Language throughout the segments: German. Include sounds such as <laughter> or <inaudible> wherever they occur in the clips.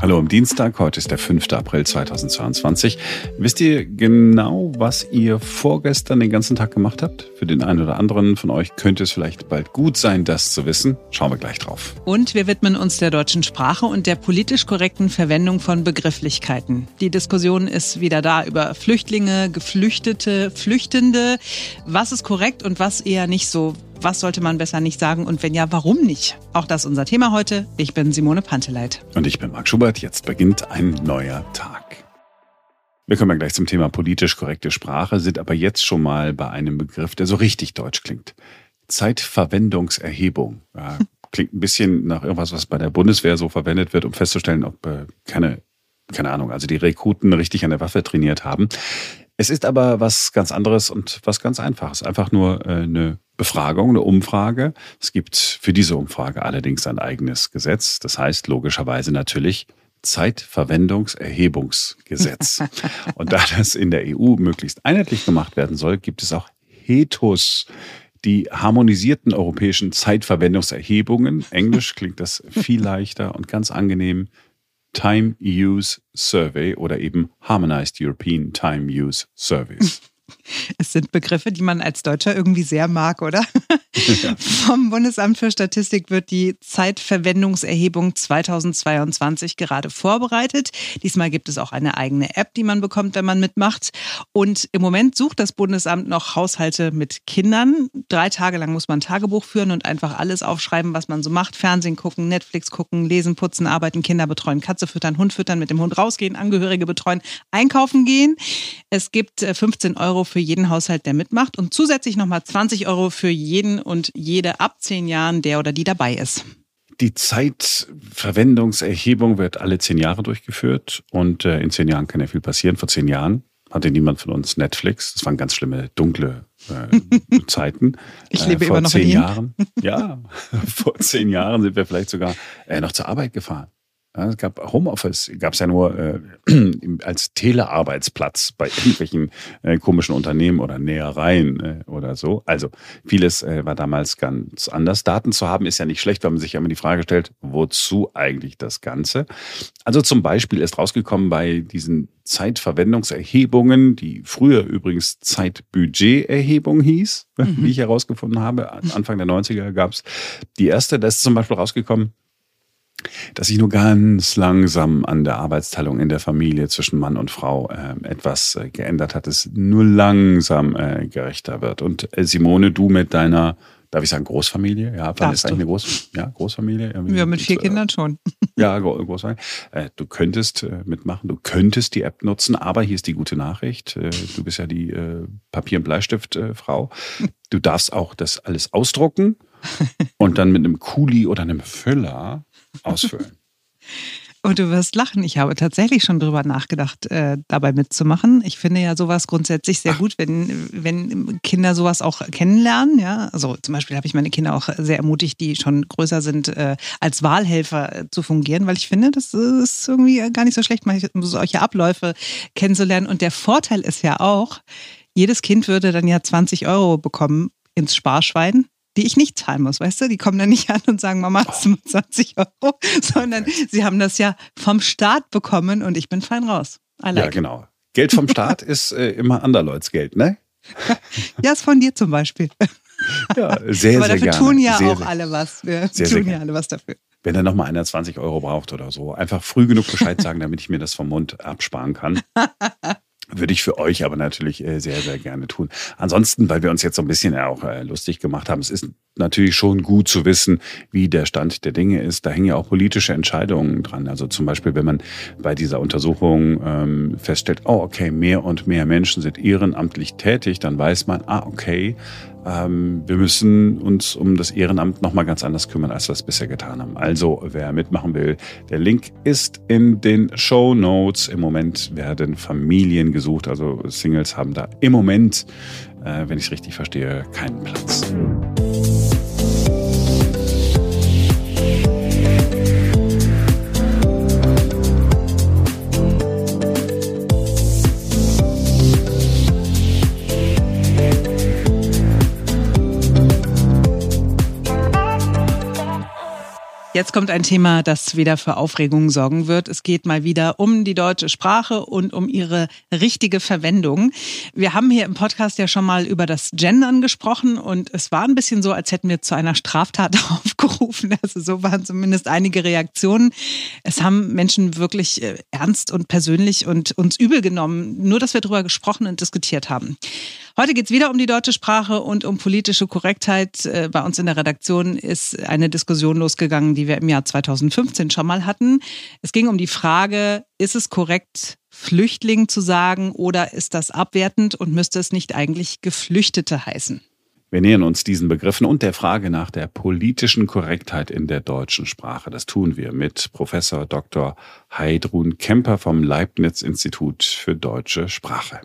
Hallo am Dienstag, heute ist der 5. April 2022. Wisst ihr genau, was ihr vorgestern den ganzen Tag gemacht habt? Für den einen oder anderen von euch könnte es vielleicht bald gut sein, das zu wissen. Schauen wir gleich drauf. Und wir widmen uns der deutschen Sprache und der politisch korrekten Verwendung von Begrifflichkeiten. Die Diskussion ist wieder da über Flüchtlinge, Geflüchtete, Flüchtende. Was ist korrekt und was eher nicht so? Was sollte man besser nicht sagen und wenn ja, warum nicht? Auch das ist unser Thema heute. Ich bin Simone Panteleit. Und ich bin Marc Schubert. Jetzt beginnt ein neuer Tag. Wir kommen ja gleich zum Thema politisch korrekte Sprache, sind aber jetzt schon mal bei einem Begriff, der so richtig deutsch klingt. Zeitverwendungserhebung. Ja, <laughs> klingt ein bisschen nach irgendwas, was bei der Bundeswehr so verwendet wird, um festzustellen, ob äh, keine, keine Ahnung, also die Rekruten richtig an der Waffe trainiert haben. Es ist aber was ganz anderes und was ganz Einfaches. Einfach nur äh, eine Befragung, eine Umfrage. Es gibt für diese Umfrage allerdings ein eigenes Gesetz. Das heißt logischerweise natürlich Zeitverwendungserhebungsgesetz. <laughs> und da das in der EU möglichst einheitlich gemacht werden soll, gibt es auch HETUS, die harmonisierten europäischen Zeitverwendungserhebungen. Englisch klingt das viel leichter und ganz angenehm. Time Use Survey oder eben Harmonized European Time Use Surveys. <laughs> <laughs> Es sind Begriffe, die man als Deutscher irgendwie sehr mag, oder? <laughs> Ja. Vom Bundesamt für Statistik wird die Zeitverwendungserhebung 2022 gerade vorbereitet. Diesmal gibt es auch eine eigene App, die man bekommt, wenn man mitmacht. Und im Moment sucht das Bundesamt noch Haushalte mit Kindern. Drei Tage lang muss man Tagebuch führen und einfach alles aufschreiben, was man so macht. Fernsehen gucken, Netflix gucken, lesen, putzen, arbeiten, Kinder betreuen, Katze füttern, Hund füttern, mit dem Hund rausgehen, Angehörige betreuen, einkaufen gehen. Es gibt 15 äh, Euro Euro für jeden Haushalt, der mitmacht und zusätzlich nochmal 20 Euro für jeden und jede ab zehn Jahren, der oder die dabei ist. Die Zeitverwendungserhebung wird alle zehn Jahre durchgeführt und äh, in zehn Jahren kann ja viel passieren. Vor zehn Jahren hatte niemand von uns Netflix. Das waren ganz schlimme, dunkle äh, <laughs> Zeiten. Ich lebe äh, vor immer noch zehn in Jahren. Ja, <laughs> vor zehn Jahren sind wir vielleicht sogar äh, noch zur Arbeit gefahren. Ja, es gab Homeoffice, gab es ja nur äh, <clears throat> als Telearbeitsplatz bei irgendwelchen äh, komischen Unternehmen oder Nähereien äh, oder so. Also vieles äh, war damals ganz anders. Daten zu haben ist ja nicht schlecht, weil man sich ja immer die Frage stellt, wozu eigentlich das Ganze? Also zum Beispiel ist rausgekommen bei diesen Zeitverwendungserhebungen, die früher übrigens Zeitbudgeterhebung hieß, <laughs> mhm. wie ich herausgefunden habe. Anfang der 90er gab es die erste, da ist zum Beispiel rausgekommen, dass sich nur ganz langsam an der Arbeitsteilung in der Familie zwischen Mann und Frau äh, etwas äh, geändert hat, es nur langsam äh, gerechter wird. Und äh, Simone, du mit deiner, darf ich sagen, Großfamilie? Ja, wann ist eigentlich eine Groß, ja, Großfamilie? Ja, mit vier Kindern schon. <laughs> Ja, Großfamilie. Äh, du könntest äh, mitmachen, du könntest die App nutzen, aber hier ist die gute Nachricht. Du bist ja die Papier- und Bleistiftfrau. <laughs> Du darfst auch das alles ausdrucken und dann mit einem Kuli oder einem Füller ausfüllen. <laughs> Und du wirst lachen. Ich habe tatsächlich schon drüber nachgedacht, äh, dabei mitzumachen. Ich finde ja sowas grundsätzlich sehr gut, wenn, wenn Kinder sowas auch kennenlernen. Ja, also zum Beispiel habe ich meine Kinder auch sehr ermutigt, die schon größer sind, äh, als Wahlhelfer äh, zu fungieren, weil ich finde, das ist irgendwie gar nicht so schlecht, solche Abläufe kennenzulernen. Und der Vorteil ist ja auch, jedes Kind würde dann ja 20 Euro bekommen ins Sparschwein die ich nicht zahlen muss, weißt du? Die kommen dann nicht an und sagen, Mama, du 20 Euro, <laughs> sondern sie haben das ja vom Staat bekommen und ich bin fein raus. Like ja, genau. Geld vom Staat <laughs> ist äh, immer anderleuts Geld, ne? <laughs> ja, ist von dir zum Beispiel. Ja, sehr, Aber dafür sehr tun ja sehr, auch alle was. Wir sehr, tun ja alle was dafür. Wenn dann nochmal einer 20 Euro braucht oder so, einfach früh genug Bescheid sagen, damit ich mir das vom Mund absparen kann. Würde ich für euch aber natürlich äh, sehr, sehr gerne tun. Ansonsten, weil wir uns jetzt so ein bisschen auch äh, lustig gemacht haben, es ist natürlich schon gut zu wissen, wie der Stand der Dinge ist. Da hängen ja auch politische Entscheidungen dran. Also zum Beispiel, wenn man bei dieser Untersuchung ähm, feststellt, oh, okay, mehr und mehr Menschen sind ehrenamtlich tätig, dann weiß man, ah, okay, wir müssen uns um das Ehrenamt nochmal ganz anders kümmern, als wir es bisher getan haben. Also, wer mitmachen will, der Link ist in den Show Notes. Im Moment werden Familien gesucht, also Singles haben da im Moment, äh, wenn ich es richtig verstehe, keinen Platz. Jetzt kommt ein Thema, das wieder für Aufregung sorgen wird. Es geht mal wieder um die deutsche Sprache und um ihre richtige Verwendung. Wir haben hier im Podcast ja schon mal über das Gendern gesprochen und es war ein bisschen so, als hätten wir zu einer Straftat <laughs> aufgerufen. Also so waren zumindest einige Reaktionen. Es haben Menschen wirklich äh, ernst und persönlich und uns übel genommen, nur dass wir darüber gesprochen und diskutiert haben. Heute geht es wieder um die deutsche Sprache und um politische Korrektheit. Äh, bei uns in der Redaktion ist eine Diskussion losgegangen, die wir im Jahr 2015 schon mal hatten. Es ging um die Frage, ist es korrekt, Flüchtling zu sagen oder ist das abwertend und müsste es nicht eigentlich Geflüchtete heißen? Wir nähern uns diesen Begriffen und der Frage nach der politischen Korrektheit in der deutschen Sprache. Das tun wir mit Professor Dr. Heidrun Kemper vom Leibniz Institut für deutsche Sprache.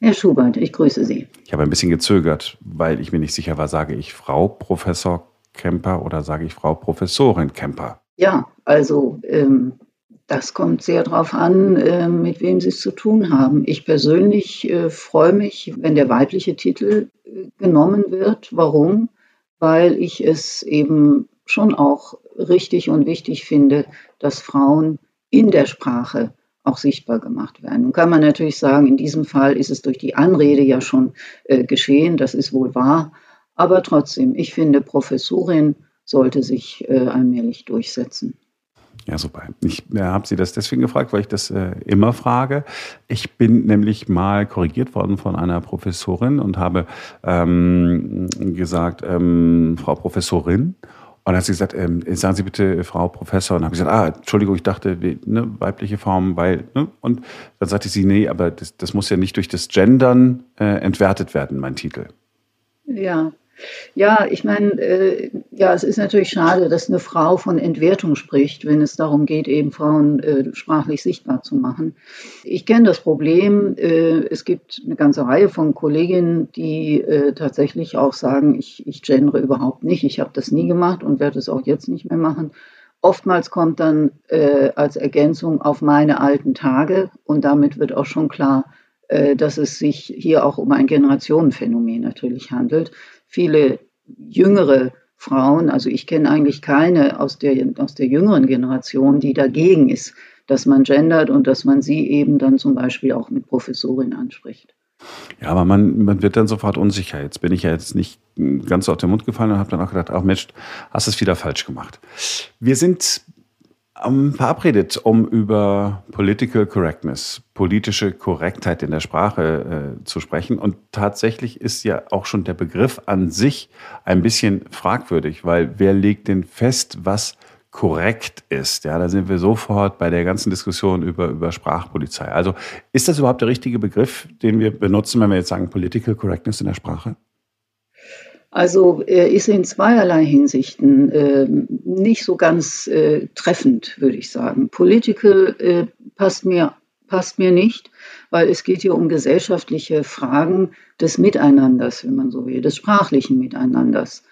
Herr Schubert, ich grüße Sie. Ich habe ein bisschen gezögert, weil ich mir nicht sicher war, sage ich Frau Professor Kemper oder sage ich Frau Professorin Kemper? Ja, also ähm, das kommt sehr darauf an, äh, mit wem Sie es zu tun haben. Ich persönlich äh, freue mich, wenn der weibliche Titel äh, genommen wird. Warum? Weil ich es eben schon auch richtig und wichtig finde, dass Frauen in der Sprache auch sichtbar gemacht werden. Nun kann man natürlich sagen, in diesem Fall ist es durch die Anrede ja schon äh, geschehen, das ist wohl wahr. Aber trotzdem, ich finde, Professorin sollte sich äh, allmählich durchsetzen. Ja, super. Ich äh, habe Sie das deswegen gefragt, weil ich das äh, immer frage. Ich bin nämlich mal korrigiert worden von einer Professorin und habe ähm, gesagt, ähm, Frau Professorin. Und dann hat sie gesagt, ähm, sagen Sie bitte, Frau Professor. Und dann habe ich gesagt, ah, Entschuldigung, ich dachte, ne, weibliche Form, weil, ne? Und dann sagte sie, nee, aber das, das muss ja nicht durch das Gendern äh, entwertet werden, mein Titel. Ja, ja, ich meine, äh, ja, es ist natürlich schade, dass eine Frau von Entwertung spricht, wenn es darum geht, eben Frauen äh, sprachlich sichtbar zu machen. Ich kenne das Problem. Äh, es gibt eine ganze Reihe von Kolleginnen, die äh, tatsächlich auch sagen, ich, ich gendere überhaupt nicht. Ich habe das nie gemacht und werde es auch jetzt nicht mehr machen. Oftmals kommt dann äh, als Ergänzung auf meine alten Tage und damit wird auch schon klar, äh, dass es sich hier auch um ein Generationenphänomen natürlich handelt viele jüngere Frauen, also ich kenne eigentlich keine aus der, aus der jüngeren Generation, die dagegen ist, dass man gendert und dass man sie eben dann zum Beispiel auch mit Professorin anspricht. Ja, aber man, man wird dann sofort unsicher. Jetzt bin ich ja jetzt nicht ganz auf den Mund gefallen und habe dann auch gedacht, ach Mensch, hast es wieder falsch gemacht. Wir sind ähm, verabredet, um über Political Correctness, politische Korrektheit in der Sprache äh, zu sprechen. Und tatsächlich ist ja auch schon der Begriff an sich ein bisschen fragwürdig, weil wer legt denn fest, was korrekt ist? Ja, da sind wir sofort bei der ganzen Diskussion über, über Sprachpolizei. Also ist das überhaupt der richtige Begriff, den wir benutzen, wenn wir jetzt sagen Political Correctness in der Sprache? Also er ist in zweierlei Hinsichten äh, nicht so ganz äh, treffend, würde ich sagen. Political äh, passt, mir, passt mir nicht, weil es geht hier um gesellschaftliche Fragen des Miteinanders, wenn man so will, des sprachlichen Miteinanders.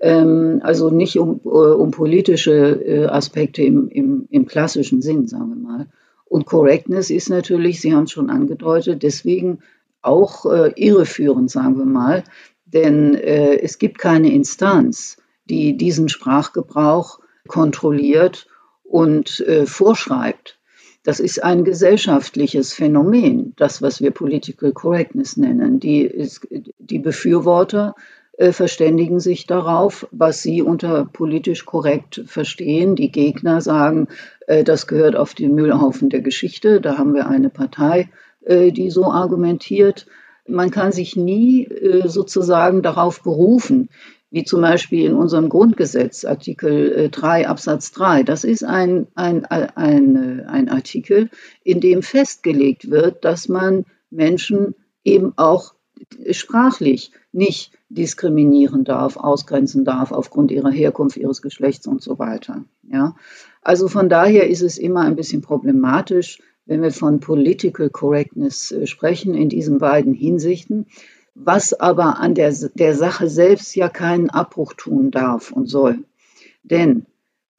Ähm, also nicht um, äh, um politische äh, Aspekte im, im, im klassischen Sinn, sagen wir mal. Und Correctness ist natürlich, Sie haben es schon angedeutet, deswegen auch äh, irreführend, sagen wir mal, denn äh, es gibt keine Instanz, die diesen Sprachgebrauch kontrolliert und äh, vorschreibt. Das ist ein gesellschaftliches Phänomen, das, was wir Political Correctness nennen. Die, ist, die Befürworter äh, verständigen sich darauf, was sie unter politisch korrekt verstehen. Die Gegner sagen, äh, das gehört auf den Müllhaufen der Geschichte. Da haben wir eine Partei, äh, die so argumentiert man kann sich nie äh, sozusagen darauf berufen, wie zum Beispiel in unserem Grundgesetz, Artikel 3 äh, Absatz 3. Das ist ein, ein, ein, ein Artikel, in dem festgelegt wird, dass man Menschen eben auch sprachlich nicht diskriminieren darf, ausgrenzen darf aufgrund ihrer Herkunft, ihres Geschlechts und so weiter. Ja? Also von daher ist es immer ein bisschen problematisch, wenn wir von Political Correctness äh, sprechen, in diesen beiden Hinsichten, was aber an der, der Sache selbst ja keinen Abbruch tun darf und soll. Denn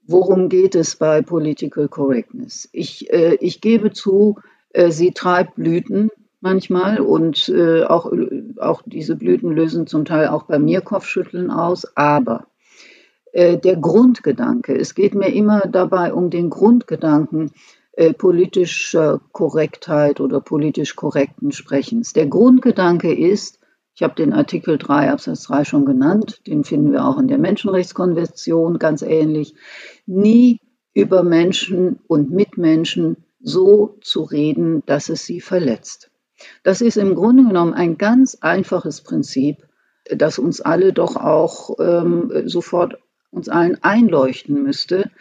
worum geht es bei Political Correctness? Ich, äh, ich gebe zu, äh, sie treibt Blüten manchmal und äh, auch, auch diese Blüten lösen zum Teil auch bei mir Kopfschütteln aus, aber äh, der Grundgedanke. Es geht mir immer dabei um den Grundgedanken äh, politischer Korrektheit oder politisch korrekten Sprechens. Der Grundgedanke ist, ich habe den Artikel 3 Absatz 3 schon genannt, den finden wir auch in der Menschenrechtskonvention ganz ähnlich, nie über Menschen und Mitmenschen so zu reden, dass es sie verletzt. Das ist im Grunde genommen ein ganz einfaches Prinzip, das uns alle doch auch ähm, sofort uns allen einleuchten müsste.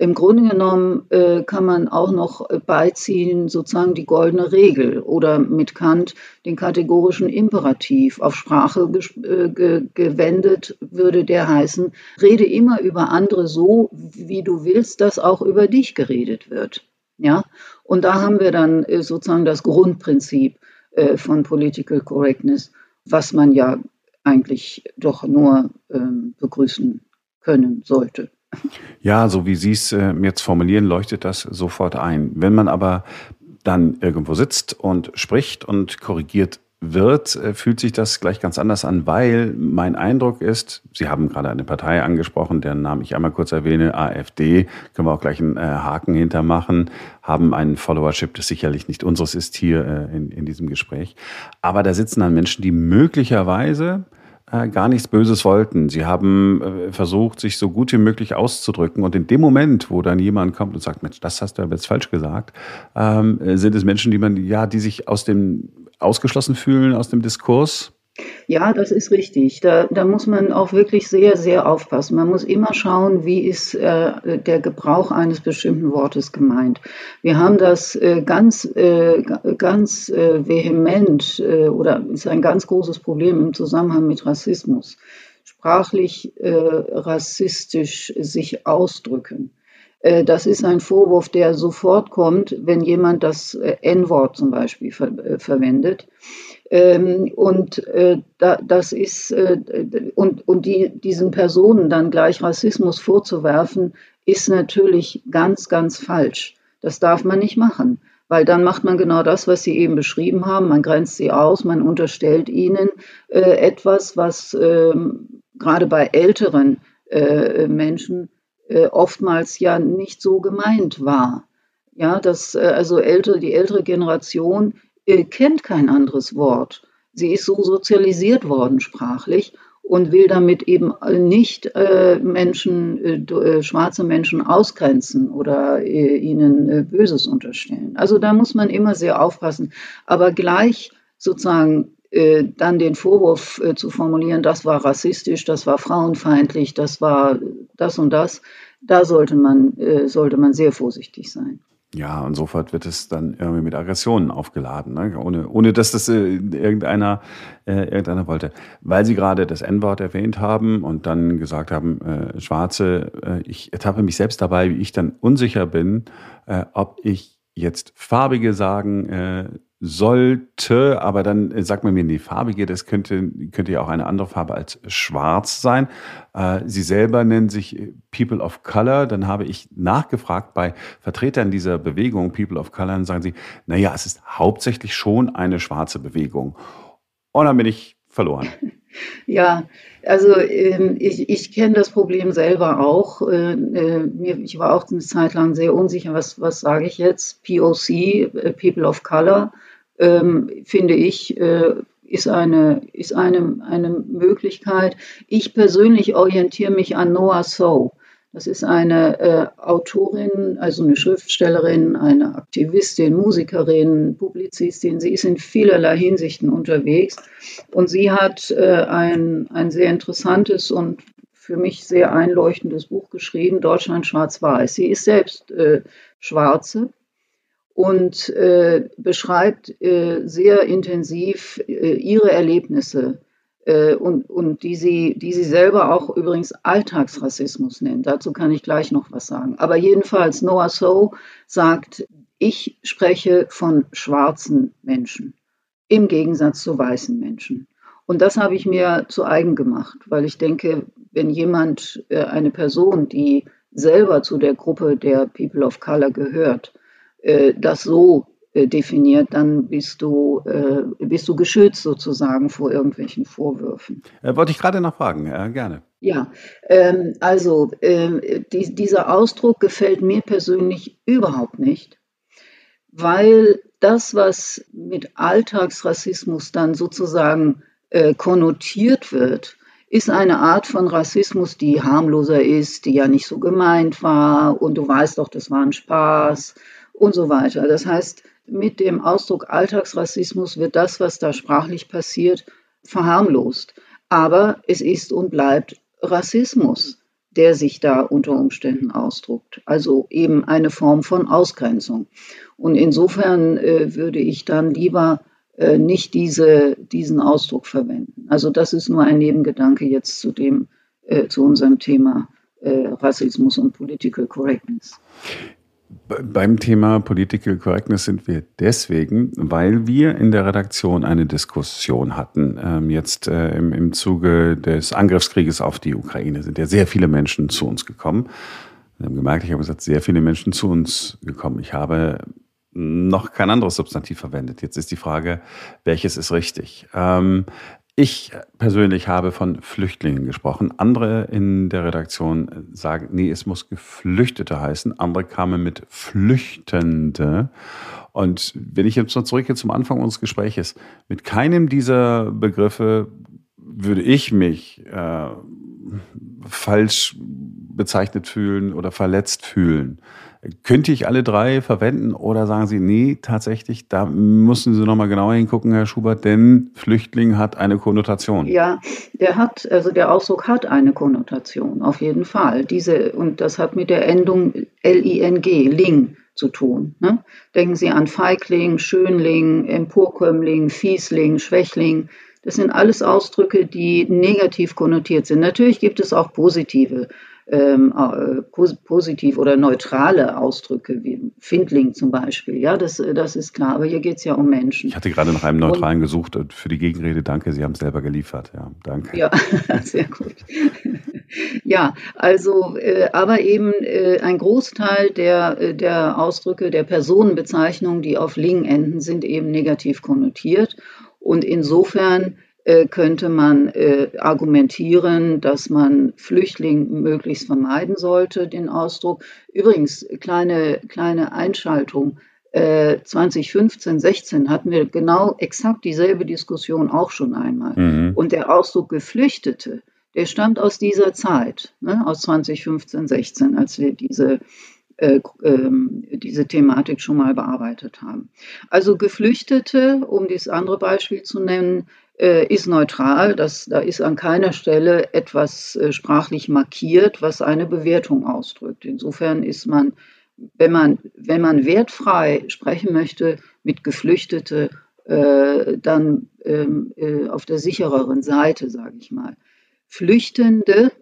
Im Grunde genommen äh, kann man auch noch beiziehen, sozusagen die goldene Regel oder mit Kant den kategorischen Imperativ. Auf Sprache äh, ge gewendet würde der heißen, rede immer über andere so, wie du willst, dass auch über dich geredet wird. Ja? Und da haben wir dann äh, sozusagen das Grundprinzip äh, von Political Correctness, was man ja eigentlich doch nur ähm, begrüßen können sollte. Ja, so wie Sie es äh, jetzt formulieren, leuchtet das sofort ein. Wenn man aber dann irgendwo sitzt und spricht und korrigiert wird, äh, fühlt sich das gleich ganz anders an, weil mein Eindruck ist, Sie haben gerade eine Partei angesprochen, deren Namen ich einmal kurz erwähne, AfD, können wir auch gleich einen äh, Haken hintermachen, haben einen Followership, das sicherlich nicht unseres ist hier äh, in, in diesem Gespräch. Aber da sitzen dann Menschen, die möglicherweise äh, gar nichts Böses wollten. Sie haben äh, versucht, sich so gut wie möglich auszudrücken. Und in dem Moment, wo dann jemand kommt und sagt, Mensch, das hast du aber jetzt falsch gesagt, ähm, äh, sind es Menschen, die man, ja, die sich aus dem ausgeschlossen fühlen aus dem Diskurs ja, das ist richtig. Da, da muss man auch wirklich sehr, sehr aufpassen. Man muss immer schauen, wie ist äh, der Gebrauch eines bestimmten Wortes gemeint. Wir haben das äh, ganz, äh, ganz äh, vehement äh, oder ist ein ganz großes Problem im Zusammenhang mit Rassismus. Sprachlich äh, rassistisch sich ausdrücken. Das ist ein Vorwurf, der sofort kommt, wenn jemand das N-Wort zum Beispiel ver verwendet. Ähm, und äh, da, das ist äh, und, und die, diesen Personen dann gleich Rassismus vorzuwerfen, ist natürlich ganz, ganz falsch. Das darf man nicht machen, weil dann macht man genau das, was Sie eben beschrieben haben. Man grenzt sie aus, man unterstellt ihnen äh, etwas, was ähm, gerade bei älteren äh, Menschen äh, oftmals ja nicht so gemeint war. Ja, dass äh, also ältere, die ältere Generation kennt kein anderes Wort. Sie ist so sozialisiert worden sprachlich und will damit eben nicht äh, Menschen, äh, äh schwarze Menschen ausgrenzen oder äh, ihnen äh, Böses unterstellen. Also da muss man immer sehr aufpassen. Aber gleich sozusagen äh, dann den Vorwurf zu formulieren, das war rassistisch, das war frauenfeindlich, das war das und das, da sollte man, sollte man sehr vorsichtig sein. Ja, und sofort wird es dann irgendwie mit Aggressionen aufgeladen, ne? ohne, ohne dass das äh, irgendeiner, äh, irgendeiner wollte. Weil Sie gerade das N-Wort erwähnt haben und dann gesagt haben, äh, Schwarze, äh, ich ertappe mich selbst dabei, wie ich dann unsicher bin, äh, ob ich jetzt Farbige sagen äh, sollte, aber dann äh, sagt man mir, nee, farbige, das könnte, könnte ja auch eine andere Farbe als schwarz sein. Äh, Sie selber nennen sich äh, People of Color. Dann habe ich nachgefragt bei Vertretern dieser Bewegung People of Color und sagen sie, na ja, es ist hauptsächlich schon eine schwarze Bewegung. Und dann bin ich verloren. <laughs> Ja, also ähm, ich, ich kenne das Problem selber auch. Äh, äh, ich war auch eine Zeit lang sehr unsicher, was, was sage ich jetzt? POC, People of Color ähm, finde ich, äh, ist, eine, ist eine, eine Möglichkeit. Ich persönlich orientiere mich an Noah So. Das ist eine äh, Autorin, also eine Schriftstellerin, eine Aktivistin, Musikerin, Publizistin. Sie ist in vielerlei Hinsichten unterwegs und sie hat äh, ein, ein sehr interessantes und für mich sehr einleuchtendes Buch geschrieben, Deutschland schwarz-weiß. Sie ist selbst äh, Schwarze und äh, beschreibt äh, sehr intensiv äh, ihre Erlebnisse äh, und, und die, sie, die sie selber auch übrigens Alltagsrassismus nennt. Dazu kann ich gleich noch was sagen. Aber jedenfalls, Noah So sagt, ich spreche von schwarzen Menschen im Gegensatz zu weißen Menschen. Und das habe ich mir zu eigen gemacht, weil ich denke, wenn jemand, äh, eine Person, die selber zu der Gruppe der People of Color gehört, das so äh, definiert, dann bist du, äh, bist du geschützt sozusagen vor irgendwelchen Vorwürfen. Äh, wollte ich gerade noch fragen, äh, gerne. Ja, ähm, also äh, die, dieser Ausdruck gefällt mir persönlich überhaupt nicht, weil das, was mit Alltagsrassismus dann sozusagen äh, konnotiert wird, ist eine Art von Rassismus, die harmloser ist, die ja nicht so gemeint war und du weißt doch, das war ein Spaß und so weiter. Das heißt, mit dem Ausdruck Alltagsrassismus wird das, was da sprachlich passiert, verharmlost. Aber es ist und bleibt Rassismus, der sich da unter Umständen ausdruckt. Also eben eine Form von Ausgrenzung. Und insofern äh, würde ich dann lieber äh, nicht diese, diesen Ausdruck verwenden. Also das ist nur ein Nebengedanke jetzt zu dem, äh, zu unserem Thema äh, Rassismus und Political Correctness. Beim Thema Political Correctness sind wir deswegen, weil wir in der Redaktion eine Diskussion hatten. Ähm, jetzt äh, im, im Zuge des Angriffskrieges auf die Ukraine sind ja sehr viele Menschen zu uns gekommen. Wir haben gemerkt, ich habe gesagt, sehr viele Menschen zu uns gekommen. Ich habe noch kein anderes Substantiv verwendet. Jetzt ist die Frage, welches ist richtig? Ähm, ich persönlich habe von Flüchtlingen gesprochen. Andere in der Redaktion sagen, nee, es muss Geflüchtete heißen. Andere kamen mit Flüchtende. Und wenn ich jetzt noch zurückgehe zum Anfang unseres Gespräches, mit keinem dieser Begriffe würde ich mich äh, falsch bezeichnet fühlen oder verletzt fühlen. Könnte ich alle drei verwenden oder sagen Sie, nee, tatsächlich, da müssen Sie nochmal genauer hingucken, Herr Schubert, denn Flüchtling hat eine Konnotation. Ja, der hat, also der Ausdruck hat eine Konnotation, auf jeden Fall. Diese, und das hat mit der Endung L-I-N-G, Ling, zu tun. Ne? Denken Sie an Feigling, Schönling, Emporkömmling, Fiesling, Schwächling. Das sind alles Ausdrücke, die negativ konnotiert sind. Natürlich gibt es auch positive ähm, äh, positiv oder neutrale Ausdrücke, wie Findling zum Beispiel. Ja, das, das ist klar, aber hier geht es ja um Menschen. Ich hatte gerade nach einem neutralen Und, gesucht für die Gegenrede. Danke, Sie haben es selber geliefert. Ja, danke. Ja, <laughs> sehr gut. ja, also, äh, aber eben äh, ein Großteil der, äh, der Ausdrücke, der Personenbezeichnungen, die auf Ling enden, sind eben negativ konnotiert. Und insofern äh, könnte man äh, argumentieren, dass man Flüchtling möglichst vermeiden sollte, den Ausdruck. Übrigens, kleine, kleine Einschaltung. 2015, äh, 16 hatten wir genau exakt dieselbe Diskussion auch schon einmal. Mhm. Und der Ausdruck Geflüchtete, der stammt aus dieser Zeit, ne, aus 2015, 16, als wir diese, äh, ähm, diese Thematik schon mal bearbeitet haben. Also Geflüchtete, um dieses andere Beispiel zu nennen, äh, ist neutral. Das, da ist an keiner Stelle etwas äh, sprachlich markiert, was eine Bewertung ausdrückt. Insofern ist man, wenn man, wenn man wertfrei sprechen möchte mit Geflüchtete, äh, dann ähm, äh, auf der sichereren Seite, sage ich mal. Flüchtende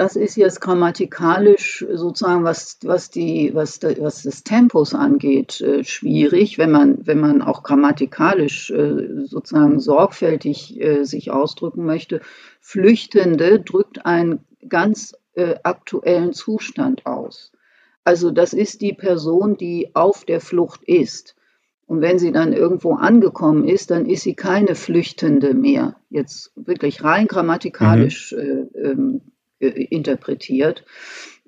das ist jetzt grammatikalisch sozusagen, was, was, die, was, was des Tempos angeht, äh, schwierig, wenn man, wenn man auch grammatikalisch äh, sozusagen sorgfältig äh, sich ausdrücken möchte. Flüchtende drückt einen ganz aktuellen Zustand aus. Also das ist die Person, die auf der Flucht ist. Und wenn sie dann irgendwo angekommen ist, dann ist sie keine Flüchtende mehr. Jetzt wirklich rein grammatikalisch mhm. äh, ähm, äh, interpretiert.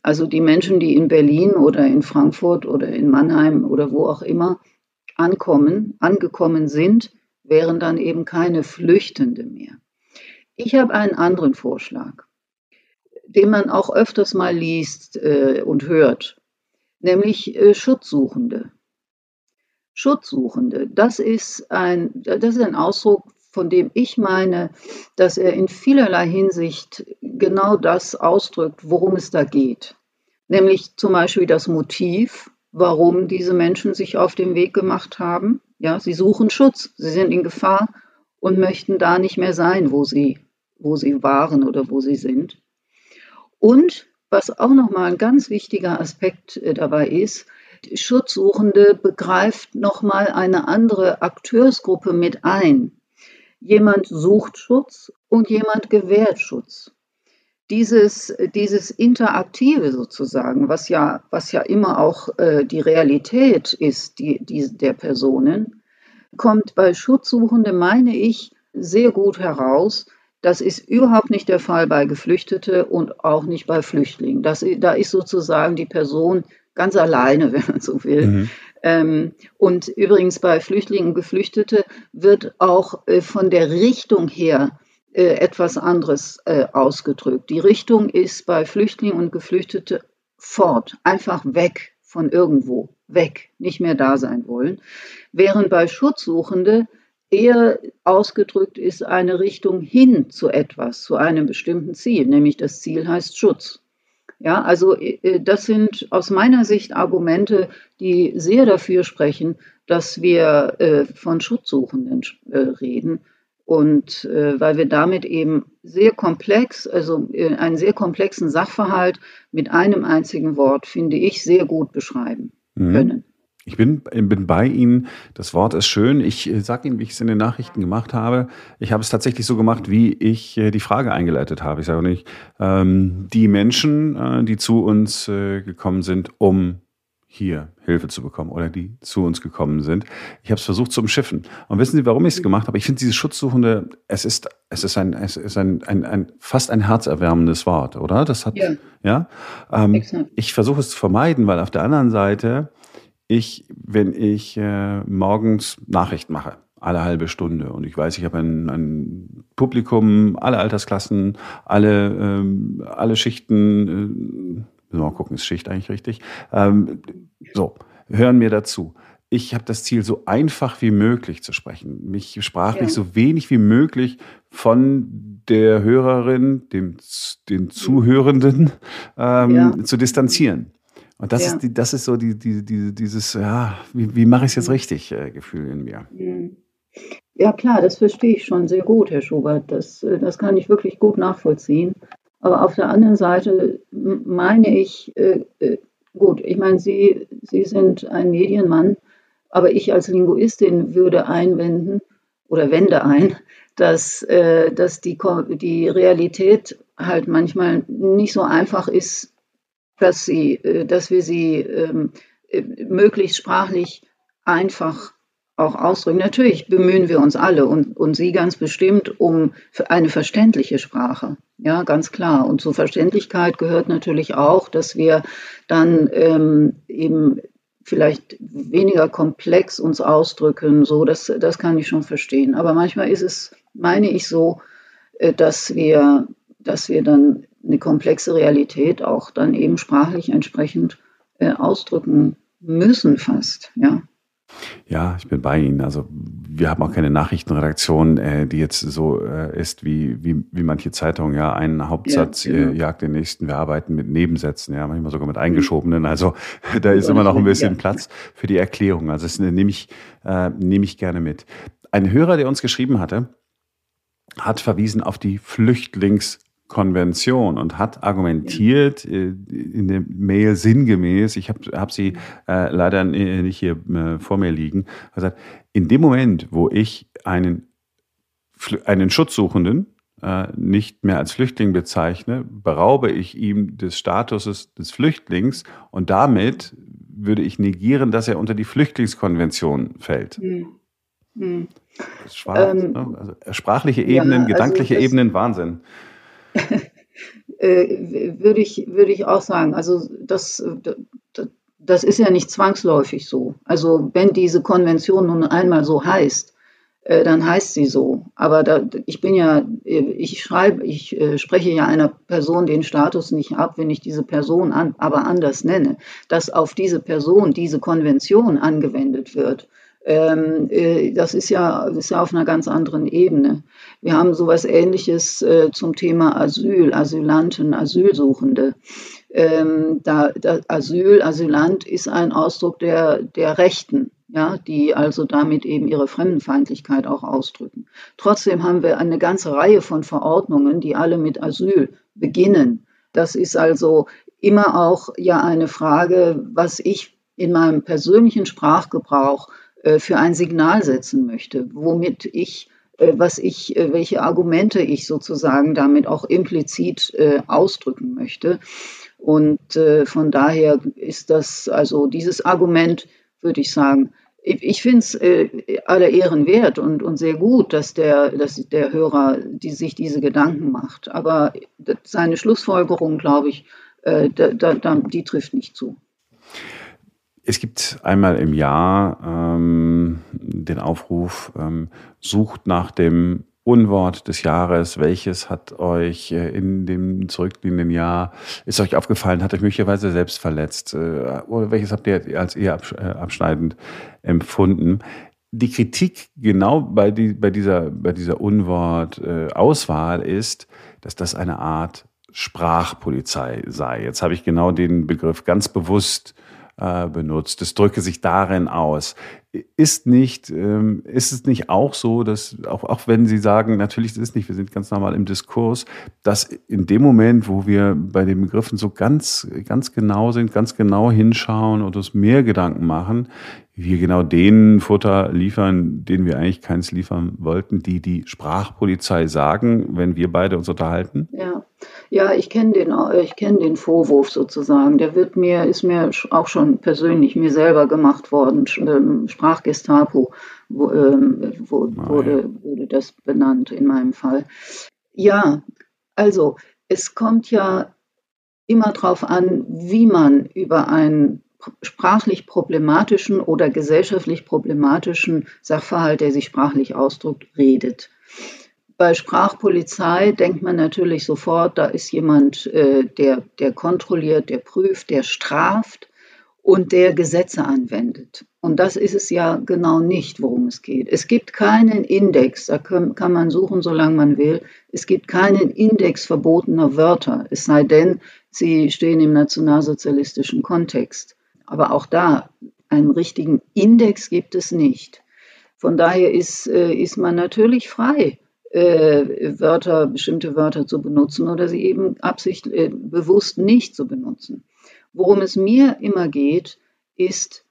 Also die Menschen, die in Berlin oder in Frankfurt oder in Mannheim oder wo auch immer ankommen, angekommen sind, wären dann eben keine Flüchtende mehr. Ich habe einen anderen Vorschlag, den man auch öfters mal liest äh, und hört, nämlich äh, Schutzsuchende. Schutzsuchende, das ist ein, das ist ein Ausdruck von dem ich meine, dass er in vielerlei Hinsicht genau das ausdrückt, worum es da geht. Nämlich zum Beispiel das Motiv, warum diese Menschen sich auf den Weg gemacht haben. Ja, sie suchen Schutz, sie sind in Gefahr und möchten da nicht mehr sein, wo sie, wo sie waren oder wo sie sind. Und was auch nochmal ein ganz wichtiger Aspekt äh, dabei ist, Schutzsuchende begreift nochmal eine andere Akteursgruppe mit ein. Jemand sucht Schutz und jemand gewährt Schutz. Dieses, dieses Interaktive sozusagen, was ja, was ja immer auch äh, die Realität ist die, die, der Personen, kommt bei Schutzsuchenden, meine ich, sehr gut heraus, Das ist überhaupt nicht der Fall bei Geflüchteten und auch nicht bei Flüchtlingen. Das, da ist sozusagen die Person ganz alleine, <laughs> wenn man so will. Mhm. Ähm, und übrigens bei Flüchtlingen und Geflüchtete wird auch äh, von der Richtung her äh, etwas anderes äh, ausgedrückt. Die Richtung ist bei Flüchtlingen und Geflüchtete fort, einfach weg von irgendwo, weg, nicht mehr da sein wollen. Während bei Schutzsuchende eher ausgedrückt ist eine Richtung hin zu etwas, zu einem bestimmten Ziel, nämlich das Ziel heißt Schutz. Ja, also äh, das sind aus meiner Sicht Argumente, die sehr dafür sprechen, dass wir äh, von Schutzsuchenden äh, reden. Und weil wir damit eben sehr komplex, also einen sehr komplexen Sachverhalt mit einem einzigen Wort, finde ich, sehr gut beschreiben mhm. können. Ich bin, bin bei Ihnen. Das Wort ist schön. Ich äh, sage Ihnen, wie ich es in den Nachrichten gemacht habe. Ich habe es tatsächlich so gemacht, wie ich äh, die Frage eingeleitet habe. Ich sage nicht, ähm, die Menschen, äh, die zu uns äh, gekommen sind, um hier Hilfe zu bekommen oder die zu uns gekommen sind. Ich habe es versucht zu umschiffen. Und wissen Sie, warum ich es gemacht habe? Ich finde dieses Schutzsuchende, es ist, es ist ein, es ist ein, ein, ein fast ein herzerwärmendes Wort, oder? Das hat, ja. ja? Ähm, ich versuche es zu vermeiden, weil auf der anderen Seite ich, wenn ich äh, morgens Nachricht mache, alle halbe Stunde und ich weiß, ich habe ein, ein Publikum, alle Altersklassen, alle, ähm, alle Schichten, äh, müssen wir mal gucken, ist Schicht eigentlich richtig? Ähm, so, hören mir dazu. Ich habe das Ziel, so einfach wie möglich zu sprechen, mich sprachlich ja. so wenig wie möglich von der Hörerin, dem, den Zuhörenden ähm, ja. zu distanzieren. Und das, ja. ist, die, das ist so die, die, die, dieses, ja, wie, wie mache ich es jetzt mhm. richtig, äh, Gefühl in mir. Mhm. Ja, klar, das verstehe ich schon sehr gut, Herr Schubert. Das, äh, das kann ich wirklich gut nachvollziehen. Aber auf der anderen Seite meine ich, äh, äh, gut, ich meine, Sie, Sie sind ein Medienmann, aber ich als Linguistin würde einwenden oder wende ein, <laughs> dass, äh, dass die, die Realität halt manchmal nicht so einfach ist, dass, sie, äh, dass wir sie ähm, äh, möglichst sprachlich einfach auch ausdrücken. Natürlich bemühen wir uns alle und, und Sie ganz bestimmt um eine verständliche Sprache. Ja, ganz klar. Und zur Verständlichkeit gehört natürlich auch, dass wir dann ähm, eben vielleicht weniger komplex uns ausdrücken. So, das, das kann ich schon verstehen. Aber manchmal ist es, meine ich so, äh, dass wir, dass wir dann eine komplexe Realität auch dann eben sprachlich entsprechend äh, ausdrücken müssen fast, ja. Ja, ich bin bei Ihnen. Also wir haben auch keine Nachrichtenredaktion, äh, die jetzt so äh, ist wie, wie, wie manche Zeitungen. Ja, ein Hauptsatz ja, genau. äh, jagt den nächsten. Wir arbeiten mit Nebensätzen, ja, manchmal sogar mit eingeschobenen. Also da ist immer noch ein bisschen Platz für die Erklärung. Also das nehme ich, äh, nehme ich gerne mit. Ein Hörer, der uns geschrieben hatte, hat verwiesen auf die Flüchtlings- Konvention und hat argumentiert äh, in der Mail sinngemäß, ich habe hab sie äh, leider nicht hier äh, vor mir liegen, gesagt, in dem Moment, wo ich einen, einen Schutzsuchenden äh, nicht mehr als Flüchtling bezeichne, beraube ich ihm des Statuses des Flüchtlings und damit würde ich negieren, dass er unter die Flüchtlingskonvention fällt. Hm. Hm. Schwarz, ähm, ne? also sprachliche Ebenen, ja, also gedankliche Ebenen, Wahnsinn. Äh, würde ich, würde ich auch sagen. Also das, das ist ja nicht zwangsläufig so. Also wenn diese Konvention nun einmal so heißt, äh, dann heißt sie so. Aber da, ich bin ja, ich schreibe, ich äh, spreche ja einer Person den Status nicht ab, wenn ich diese Person an, aber anders nenne. Dass auf diese Person diese Konvention angewendet wird, ähm, äh, das ist ja, ist ja auf einer ganz anderen Ebene. Wir haben sowas Ähnliches äh, zum Thema Asyl, Asylanten, Asylsuchende. Ähm, da, da, Asyl, Asylant ist ein Ausdruck der, der Rechten, ja, die also damit eben ihre Fremdenfeindlichkeit auch ausdrücken. Trotzdem haben wir eine ganze Reihe von Verordnungen, die alle mit Asyl beginnen. Das ist also immer auch ja eine Frage, was ich in meinem persönlichen Sprachgebrauch für ein Signal setzen möchte, womit ich äh, was ich, äh, welche Argumente ich sozusagen damit auch implizit ausdrücken möchte. Und von daher ist das, also dieses Argument, würde ich sagen, ich finde es äh, aller Ehren wert und, und sehr gut, dass der, dass der Hörer die, sich diese Gedanken macht. Aber seine Schlussfolgerung, glaube ich, äh, da, da, die trifft nicht zu. Es gibt einmal im Jahr ähm, den Aufruf, ähm, sucht nach dem Unwort des Jahres, welches hat euch äh, in dem zurückliegenden Jahr, ist euch aufgefallen, hat euch möglicherweise selbst verletzt? Äh, oder welches habt ihr als eher äh, abschneidend empfunden? Die Kritik genau bei, die, bei dieser, bei dieser Unwort-Auswahl ist, dass das eine Art Sprachpolizei sei. Jetzt habe ich genau den Begriff ganz bewusst äh, benutzt. Es drücke sich darin aus. Ist nicht, ähm, ist es nicht auch so, dass auch, auch wenn Sie sagen, natürlich ist es nicht, wir sind ganz normal im Diskurs, dass in dem Moment, wo wir bei den Begriffen so ganz, ganz genau sind, ganz genau hinschauen und uns mehr Gedanken machen, wir genau den Futter liefern, den wir eigentlich keins liefern wollten, die die Sprachpolizei sagen, wenn wir beide uns unterhalten? Ja, ja ich kenne den, ich den Vorwurf sozusagen. Der wird mir, ist mir auch schon persönlich mir selber gemacht worden. Ähm, Sprachgestapo wo, ähm, wo, ah, wurde, wurde das benannt in meinem Fall. Ja, also es kommt ja immer darauf an, wie man über ein sprachlich problematischen oder gesellschaftlich problematischen Sachverhalt, der sich sprachlich ausdrückt, redet. Bei Sprachpolizei denkt man natürlich sofort, da ist jemand, äh, der, der kontrolliert, der prüft, der straft und der Gesetze anwendet. Und das ist es ja genau nicht, worum es geht. Es gibt keinen Index, da kann, kann man suchen, solange man will. Es gibt keinen Index verbotener Wörter, es sei denn, sie stehen im nationalsozialistischen Kontext. Aber auch da, einen richtigen Index gibt es nicht. Von daher ist, äh, ist man natürlich frei, äh, Wörter, bestimmte Wörter zu benutzen oder sie eben absichtlich äh, bewusst nicht zu benutzen. Worum es mir immer geht, ist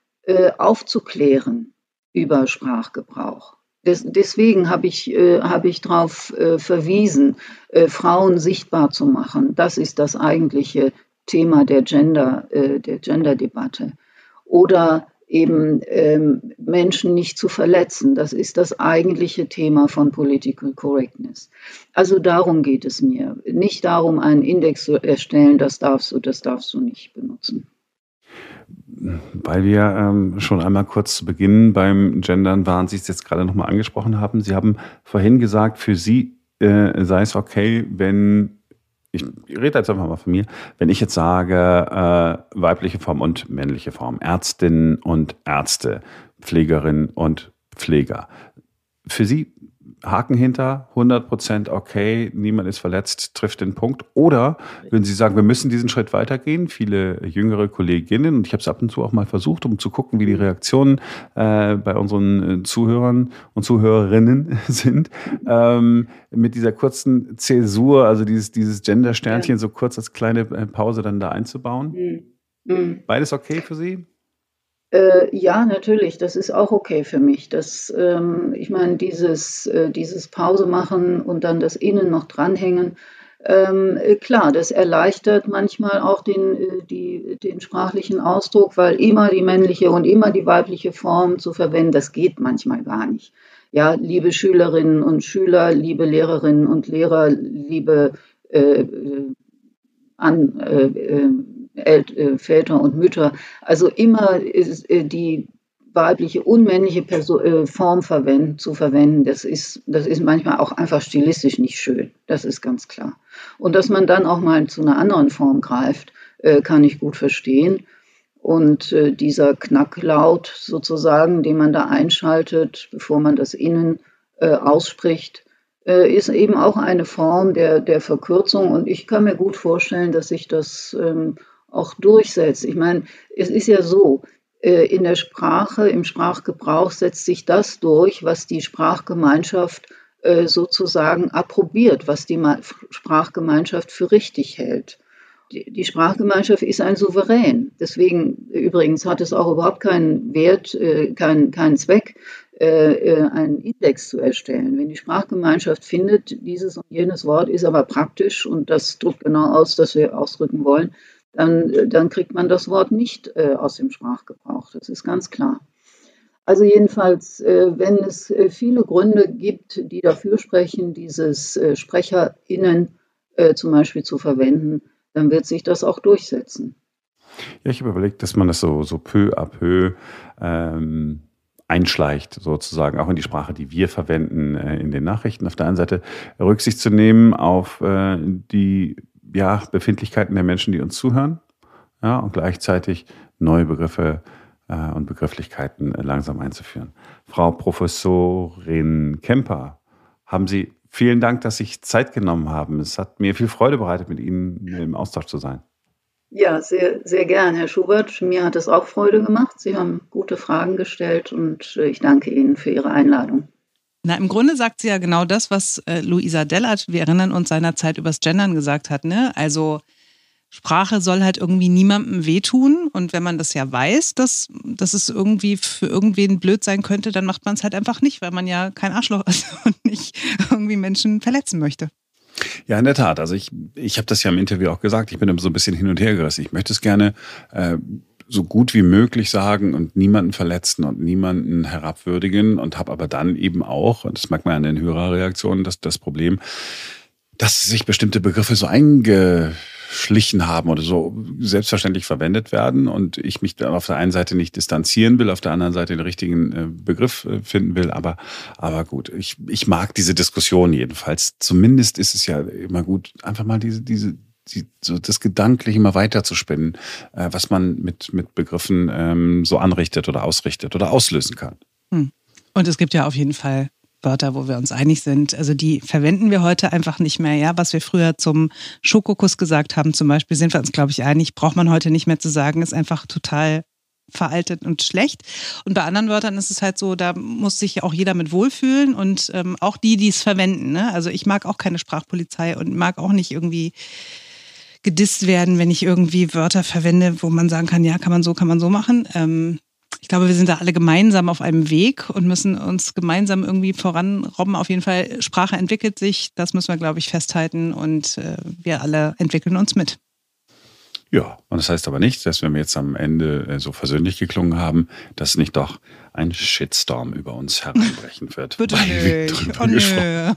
aufzuklären über Sprachgebrauch. Des, deswegen habe ich, äh, hab ich darauf äh, verwiesen, äh, Frauen sichtbar zu machen. Das ist das eigentliche Thema der Gender, äh, der Gender-Debatte. Oder eben ähm, Menschen nicht zu verletzen. Das ist das eigentliche Thema von Political Correctness. Also darum geht es mir. Nicht darum, einen Index zu erstellen, das darfst du, das darfst du nicht benutzen. Weil wir ähm, schon einmal kurz zu Beginn beim Gendern waren, Sie es jetzt gerade nochmal angesprochen haben. Sie haben vorhin gesagt, für Sie äh, sei es okay, wenn ich rede jetzt einfach mal von mir, wenn ich jetzt sage, äh, weibliche Form und männliche Form, Ärztinnen und Ärzte, Pflegerinnen und Pfleger. Für Sie Haken hinter, 100% okay, niemand ist verletzt, trifft den Punkt. Oder würden Sie sagen, wir müssen diesen Schritt weitergehen? Viele jüngere Kolleginnen, und ich habe es ab und zu auch mal versucht, um zu gucken, wie die Reaktionen äh, bei unseren äh, Zuhörern und Zuhörerinnen <laughs> sind, ähm, mit dieser kurzen Zäsur, also dieses, dieses Gender-Sternchen ja. so kurz als kleine äh, Pause dann da einzubauen. Mhm. Mhm. Beides okay für Sie? Äh, ja, natürlich, das ist auch okay für mich. Das, ähm, ich meine, dieses, äh, dieses Pause machen und dann das Innen noch dranhängen, ähm, äh, klar, das erleichtert manchmal auch den, äh, die, den sprachlichen Ausdruck, weil immer die männliche und immer die weibliche Form zu verwenden, das geht manchmal gar nicht. Ja, liebe Schülerinnen und Schüler, liebe Lehrerinnen und Lehrer, liebe äh, äh an, äh, Väter und Mütter. Also immer ist, äh, die weibliche unmännliche Person, äh, Form verwenden, zu verwenden, das ist, das ist manchmal auch einfach stilistisch nicht schön. Das ist ganz klar. Und dass man dann auch mal zu einer anderen Form greift, äh, kann ich gut verstehen. Und äh, dieser Knacklaut sozusagen, den man da einschaltet, bevor man das Innen äh, ausspricht, ist eben auch eine Form der, der Verkürzung. Und ich kann mir gut vorstellen, dass sich das ähm, auch durchsetzt. Ich meine, es ist ja so, äh, in der Sprache, im Sprachgebrauch setzt sich das durch, was die Sprachgemeinschaft äh, sozusagen approbiert, was die Sprachgemeinschaft für richtig hält. Die Sprachgemeinschaft ist ein Souverän. Deswegen übrigens hat es auch überhaupt keinen Wert, äh, keinen, keinen Zweck, einen Index zu erstellen. Wenn die Sprachgemeinschaft findet, dieses und jenes Wort ist aber praktisch und das drückt genau aus, dass wir ausdrücken wollen, dann, dann kriegt man das Wort nicht äh, aus dem Sprachgebrauch. Das ist ganz klar. Also jedenfalls, äh, wenn es äh, viele Gründe gibt, die dafür sprechen, dieses äh, SprecherInnen zum Beispiel zu verwenden, dann wird sich das auch durchsetzen. Ja, ich habe überlegt, dass man das so, so peu à peu ähm, einschleicht, sozusagen, auch in die Sprache, die wir verwenden äh, in den Nachrichten. Auf der einen Seite Rücksicht zu nehmen auf äh, die ja, Befindlichkeiten der Menschen, die uns zuhören, ja, und gleichzeitig neue Begriffe äh, und Begrifflichkeiten äh, langsam einzuführen. Frau Professorin Kemper, haben Sie vielen Dank, dass Sie sich Zeit genommen haben. Es hat mir viel Freude bereitet, mit Ihnen im Austausch zu sein. Ja, sehr, sehr gern, Herr Schubert. Mir hat es auch Freude gemacht. Sie haben gute Fragen gestellt und äh, ich danke Ihnen für Ihre Einladung. Na, im Grunde sagt sie ja genau das, was äh, Luisa Dellert, wir erinnern uns seinerzeit übers Gendern gesagt hat, ne? Also Sprache soll halt irgendwie niemandem wehtun. Und wenn man das ja weiß, dass, dass es irgendwie für irgendwen blöd sein könnte, dann macht man es halt einfach nicht, weil man ja kein Arschloch ist <laughs> und nicht irgendwie Menschen verletzen möchte. Ja, in der Tat. Also ich, ich habe das ja im Interview auch gesagt, ich bin so ein bisschen hin und her gerissen. Ich möchte es gerne äh, so gut wie möglich sagen und niemanden verletzen und niemanden herabwürdigen und habe aber dann eben auch, und das merkt man an den Hörerreaktionen, dass das Problem, dass sich bestimmte Begriffe so einge schlichen haben oder so selbstverständlich verwendet werden und ich mich dann auf der einen Seite nicht distanzieren will, auf der anderen Seite den richtigen äh, Begriff äh, finden will. Aber, aber gut, ich, ich mag diese Diskussion jedenfalls. Zumindest ist es ja immer gut, einfach mal diese, diese, die, so das Gedankliche immer weiter zu spinnen, äh, was man mit, mit Begriffen ähm, so anrichtet oder ausrichtet oder auslösen kann. Hm. Und es gibt ja auf jeden Fall Wörter, wo wir uns einig sind. Also die verwenden wir heute einfach nicht mehr. Ja, was wir früher zum Schokokuss gesagt haben, zum Beispiel, sind wir uns, glaube ich, einig, braucht man heute nicht mehr zu sagen, ist einfach total veraltet und schlecht. Und bei anderen Wörtern ist es halt so, da muss sich auch jeder mit wohlfühlen und ähm, auch die, die es verwenden. Ne? Also ich mag auch keine Sprachpolizei und mag auch nicht irgendwie gedisst werden, wenn ich irgendwie Wörter verwende, wo man sagen kann, ja, kann man so, kann man so machen. Ähm, ich glaube, wir sind da alle gemeinsam auf einem Weg und müssen uns gemeinsam irgendwie voranrobben. Auf jeden Fall, Sprache entwickelt sich, das müssen wir, glaube ich, festhalten und äh, wir alle entwickeln uns mit. Ja, und das heißt aber nicht, dass wenn wir jetzt am Ende äh, so versöhnlich geklungen haben, dass nicht doch ein Shitstorm über uns hereinbrechen wird. <laughs> Bitte nicht. Oh, nö. <laughs>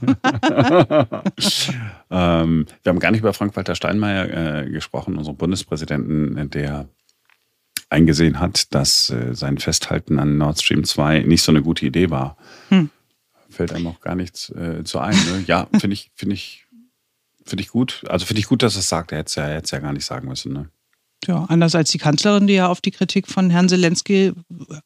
ähm, wir haben gar nicht über Frank-Walter Steinmeier äh, gesprochen, unseren Bundespräsidenten, der eingesehen hat, dass äh, sein Festhalten an Nord Stream 2 nicht so eine gute Idee war. Hm. Fällt einem auch gar nichts äh, zu ein. Ne? Ja, finde ich, finde ich, finde ich gut. Also finde ich gut, dass er es sagt. Er hätte es ja, ja gar nicht sagen müssen. Ne? Ja, anders als die Kanzlerin, die ja auf die Kritik von Herrn Zelensky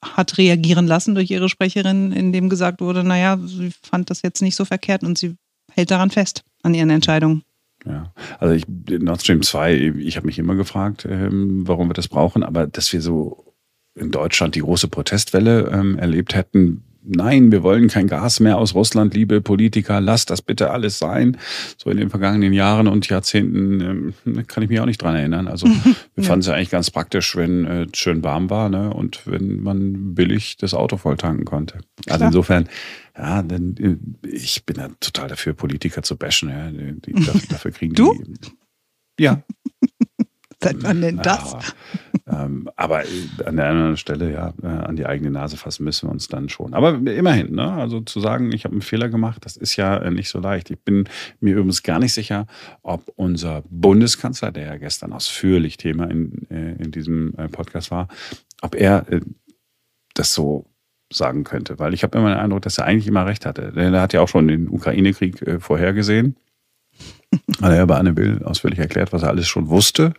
hat reagieren lassen durch ihre Sprecherin, in dem gesagt wurde, naja, sie fand das jetzt nicht so verkehrt und sie hält daran fest, an ihren Entscheidungen. Ja, also ich, Nord Stream 2, ich habe mich immer gefragt, ähm, warum wir das brauchen, aber dass wir so in Deutschland die große Protestwelle ähm, erlebt hätten, nein, wir wollen kein Gas mehr aus Russland, liebe Politiker, lasst das bitte alles sein. So in den vergangenen Jahren und Jahrzehnten ähm, kann ich mich auch nicht dran erinnern. Also <laughs> wir fanden es ja eigentlich ganz praktisch, wenn äh, schön warm war ne? und wenn man billig das Auto voll tanken konnte. Also Klar. Also insofern, ja, denn äh, ich bin ja total dafür, Politiker zu bashen. Ja? Die, dafür, <laughs> dafür kriegen du? die. Ja. <laughs> Seit wann denn das? Ja, ähm, aber an der anderen Stelle, ja, äh, an die eigene Nase fassen müssen wir uns dann schon. Aber immerhin, ne? also zu sagen, ich habe einen Fehler gemacht, das ist ja äh, nicht so leicht. Ich bin mir übrigens gar nicht sicher, ob unser Bundeskanzler, der ja gestern ausführlich Thema in, äh, in diesem Podcast war, ob er das so sagen könnte. Weil ich habe immer den Eindruck, dass er eigentlich immer recht hatte. Er hat ja auch schon den Ukraine-Krieg vorhergesehen hat er ja bei Anne Will ausführlich erklärt, was er alles schon wusste.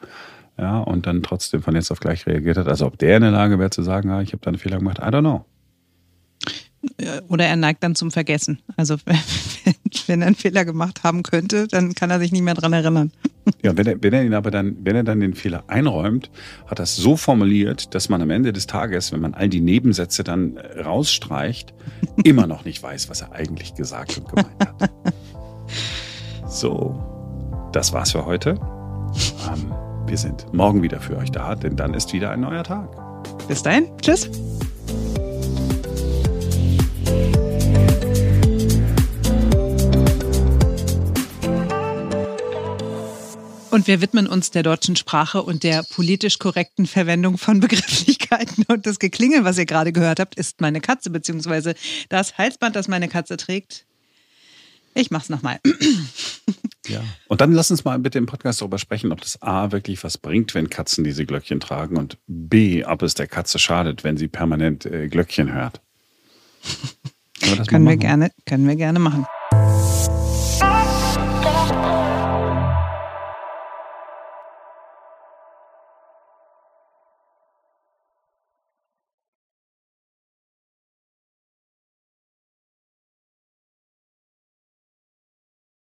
Ja, und dann trotzdem von jetzt auf gleich reagiert hat. Also ob der in der Lage wäre zu sagen, ah, ich habe da einen Fehler gemacht, I don't know. Oder er neigt dann zum Vergessen. Also <laughs> wenn er einen Fehler gemacht haben könnte, dann kann er sich nicht mehr dran erinnern. <laughs> Ja, wenn er, wenn er ihn aber dann, wenn er dann den Fehler einräumt, hat er es so formuliert, dass man am Ende des Tages, wenn man all die Nebensätze dann rausstreicht, <laughs> immer noch nicht weiß, was er eigentlich gesagt und gemeint hat. So, das war's für heute. Wir sind morgen wieder für euch da, denn dann ist wieder ein neuer Tag. Bis dahin, tschüss. Und wir widmen uns der deutschen Sprache und der politisch korrekten Verwendung von Begrifflichkeiten. Und das Geklingel, was ihr gerade gehört habt, ist meine Katze, beziehungsweise das Halsband, das meine Katze trägt. Ich mach's nochmal. Ja. Und dann lass uns mal bitte im Podcast darüber sprechen, ob das A wirklich was bringt, wenn Katzen diese Glöckchen tragen und B, ob es der Katze schadet, wenn sie permanent äh, Glöckchen hört. können wir gerne, können wir gerne machen.